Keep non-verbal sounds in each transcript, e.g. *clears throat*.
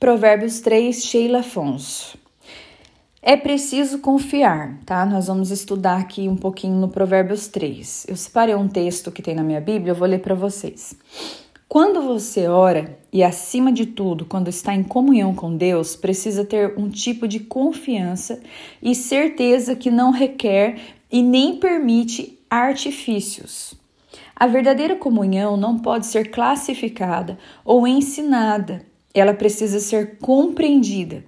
Provérbios 3, Sheila Afonso. É preciso confiar, tá? Nós vamos estudar aqui um pouquinho no Provérbios 3. Eu separei um texto que tem na minha Bíblia, eu vou ler para vocês. Quando você ora, e acima de tudo, quando está em comunhão com Deus, precisa ter um tipo de confiança e certeza que não requer e nem permite artifícios. A verdadeira comunhão não pode ser classificada ou ensinada, ela precisa ser compreendida.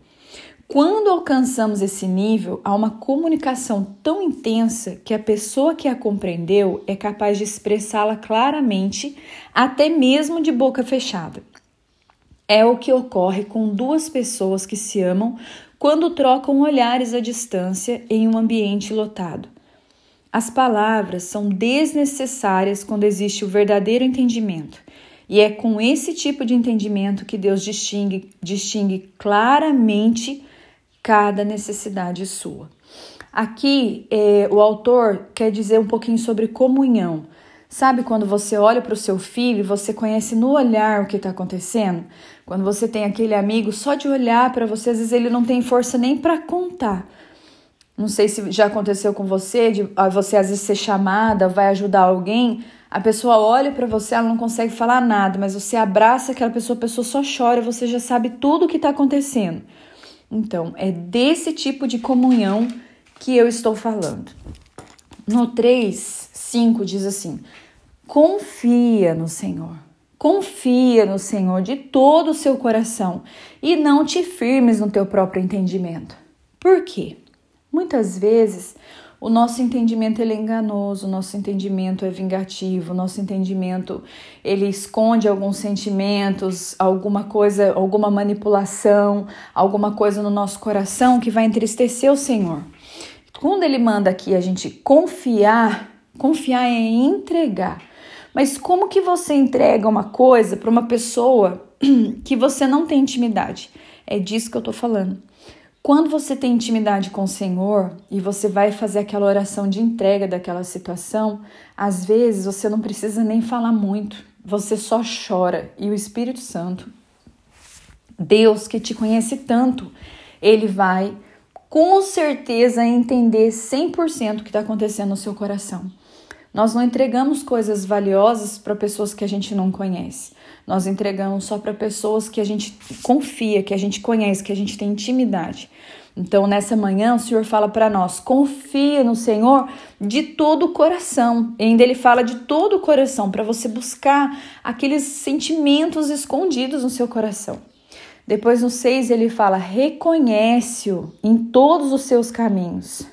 Quando alcançamos esse nível, há uma comunicação tão intensa que a pessoa que a compreendeu é capaz de expressá-la claramente, até mesmo de boca fechada. É o que ocorre com duas pessoas que se amam quando trocam olhares à distância em um ambiente lotado. As palavras são desnecessárias quando existe o verdadeiro entendimento. E é com esse tipo de entendimento que Deus distingue, distingue claramente cada necessidade sua. Aqui, é, o autor quer dizer um pouquinho sobre comunhão. Sabe quando você olha para o seu filho e você conhece no olhar o que está acontecendo? Quando você tem aquele amigo, só de olhar para você, às vezes ele não tem força nem para contar não sei se já aconteceu com você, de você às vezes ser chamada, vai ajudar alguém, a pessoa olha para você, ela não consegue falar nada, mas você abraça aquela pessoa, a pessoa só chora, você já sabe tudo o que está acontecendo. Então, é desse tipo de comunhão que eu estou falando. No 3, 5 diz assim: confia no Senhor. Confia no Senhor de todo o seu coração e não te firmes no teu próprio entendimento. Por quê? Muitas vezes o nosso entendimento é enganoso, o nosso entendimento é vingativo, o nosso entendimento ele esconde alguns sentimentos, alguma coisa, alguma manipulação, alguma coisa no nosso coração que vai entristecer o Senhor. Quando ele manda aqui a gente confiar, confiar é entregar. Mas como que você entrega uma coisa para uma pessoa *clears throat* que você não tem intimidade? É disso que eu tô falando. Quando você tem intimidade com o Senhor e você vai fazer aquela oração de entrega daquela situação, às vezes você não precisa nem falar muito, você só chora e o Espírito Santo, Deus que te conhece tanto, ele vai com certeza entender 100% o que está acontecendo no seu coração. Nós não entregamos coisas valiosas para pessoas que a gente não conhece. Nós entregamos só para pessoas que a gente confia, que a gente conhece, que a gente tem intimidade. Então, nessa manhã, o Senhor fala para nós: confia no Senhor de todo o coração. E ainda ele fala de todo o coração, para você buscar aqueles sentimentos escondidos no seu coração. Depois, no 6, ele fala: reconhece-o em todos os seus caminhos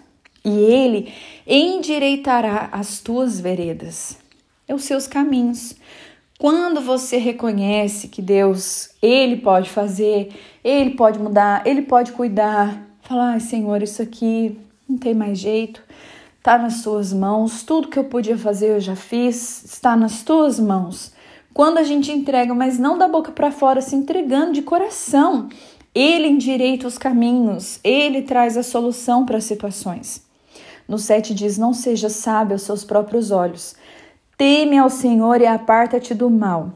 e ele endireitará as tuas veredas, é os seus caminhos. Quando você reconhece que Deus, ele pode fazer, ele pode mudar, ele pode cuidar, falar, ai, Senhor, isso aqui não tem mais jeito, está nas suas mãos, tudo que eu podia fazer eu já fiz, está nas tuas mãos. Quando a gente entrega, mas não da boca para fora, se entregando de coração, ele endireita os caminhos, ele traz a solução para as situações. No 7 diz: Não seja sábio aos seus próprios olhos. Teme ao Senhor e aparta-te do mal.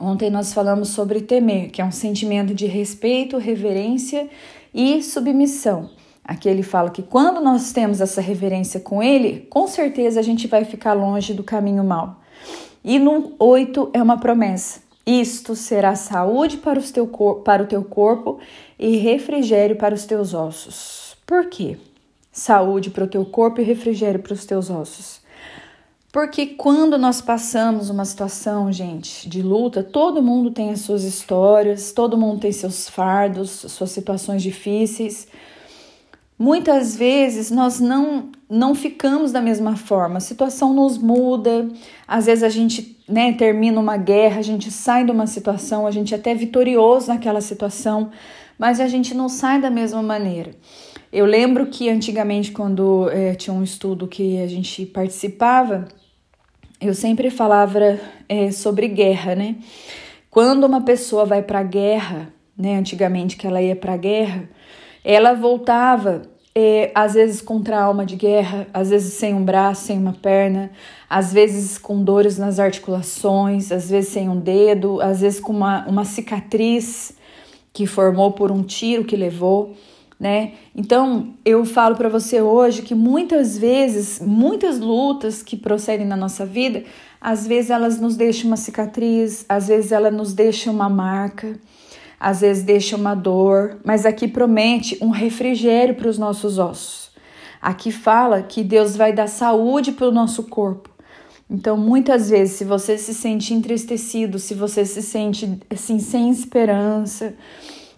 Ontem nós falamos sobre temer, que é um sentimento de respeito, reverência e submissão. Aqui ele fala que quando nós temos essa reverência com ele, com certeza a gente vai ficar longe do caminho mal. E no 8 é uma promessa. Isto será saúde para, o teu, para o teu corpo e refrigério para os teus ossos. Por quê? Saúde para o teu corpo e refrigério para os teus ossos. Porque quando nós passamos uma situação, gente, de luta, todo mundo tem as suas histórias, todo mundo tem seus fardos, suas situações difíceis. Muitas vezes nós não não ficamos da mesma forma, a situação nos muda, às vezes a gente né, termina uma guerra, a gente sai de uma situação, a gente é até vitorioso naquela situação, mas a gente não sai da mesma maneira. Eu lembro que antigamente, quando é, tinha um estudo que a gente participava, eu sempre falava é, sobre guerra, né? Quando uma pessoa vai para a guerra, né? Antigamente que ela ia para a guerra, ela voltava é, às vezes com trauma de guerra, às vezes sem um braço, sem uma perna, às vezes com dores nas articulações, às vezes sem um dedo, às vezes com uma, uma cicatriz que formou por um tiro que levou, né? Então, eu falo para você hoje que muitas vezes, muitas lutas que procedem na nossa vida, às vezes elas nos deixam uma cicatriz, às vezes ela nos deixa uma marca, às vezes deixa uma dor, mas aqui promete um refrigério para os nossos ossos. Aqui fala que Deus vai dar saúde para o nosso corpo. Então, muitas vezes, se você se sente entristecido, se você se sente assim sem esperança,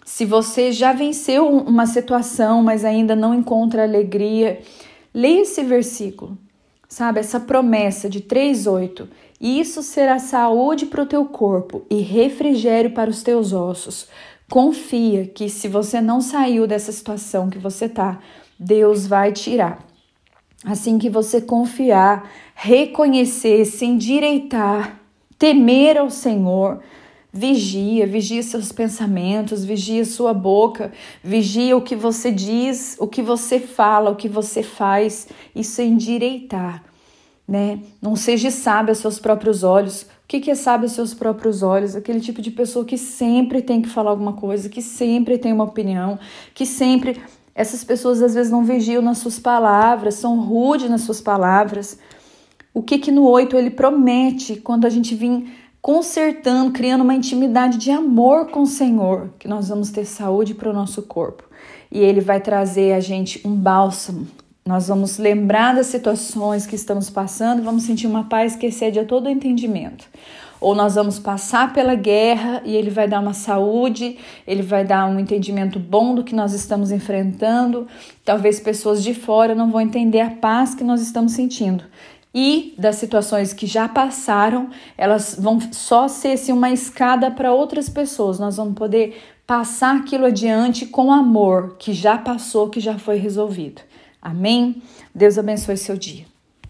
se você já venceu uma situação, mas ainda não encontra alegria, leia esse versículo, sabe? Essa promessa de 3,8. Isso será saúde para o teu corpo e refrigério para os teus ossos. Confia que se você não saiu dessa situação que você tá, Deus vai tirar. Assim que você confiar, reconhecer, se endireitar, temer ao Senhor, Vigia, vigia seus pensamentos, vigia sua boca, vigia o que você diz, o que você fala, o que você faz. Isso é endireitar, né? Não seja sábio aos seus próprios olhos. O que é sábio aos seus próprios olhos? Aquele tipo de pessoa que sempre tem que falar alguma coisa, que sempre tem uma opinião, que sempre. Essas pessoas às vezes não vigiam nas suas palavras, são rudes nas suas palavras. O que que no 8 ele promete quando a gente vir consertando, criando uma intimidade de amor com o Senhor, que nós vamos ter saúde para o nosso corpo. E Ele vai trazer a gente um bálsamo. Nós vamos lembrar das situações que estamos passando, vamos sentir uma paz que excede a todo entendimento. Ou nós vamos passar pela guerra e Ele vai dar uma saúde, Ele vai dar um entendimento bom do que nós estamos enfrentando. Talvez pessoas de fora não vão entender a paz que nós estamos sentindo e das situações que já passaram, elas vão só ser assim, uma escada para outras pessoas. Nós vamos poder passar aquilo adiante com amor que já passou, que já foi resolvido. Amém? Deus abençoe seu dia.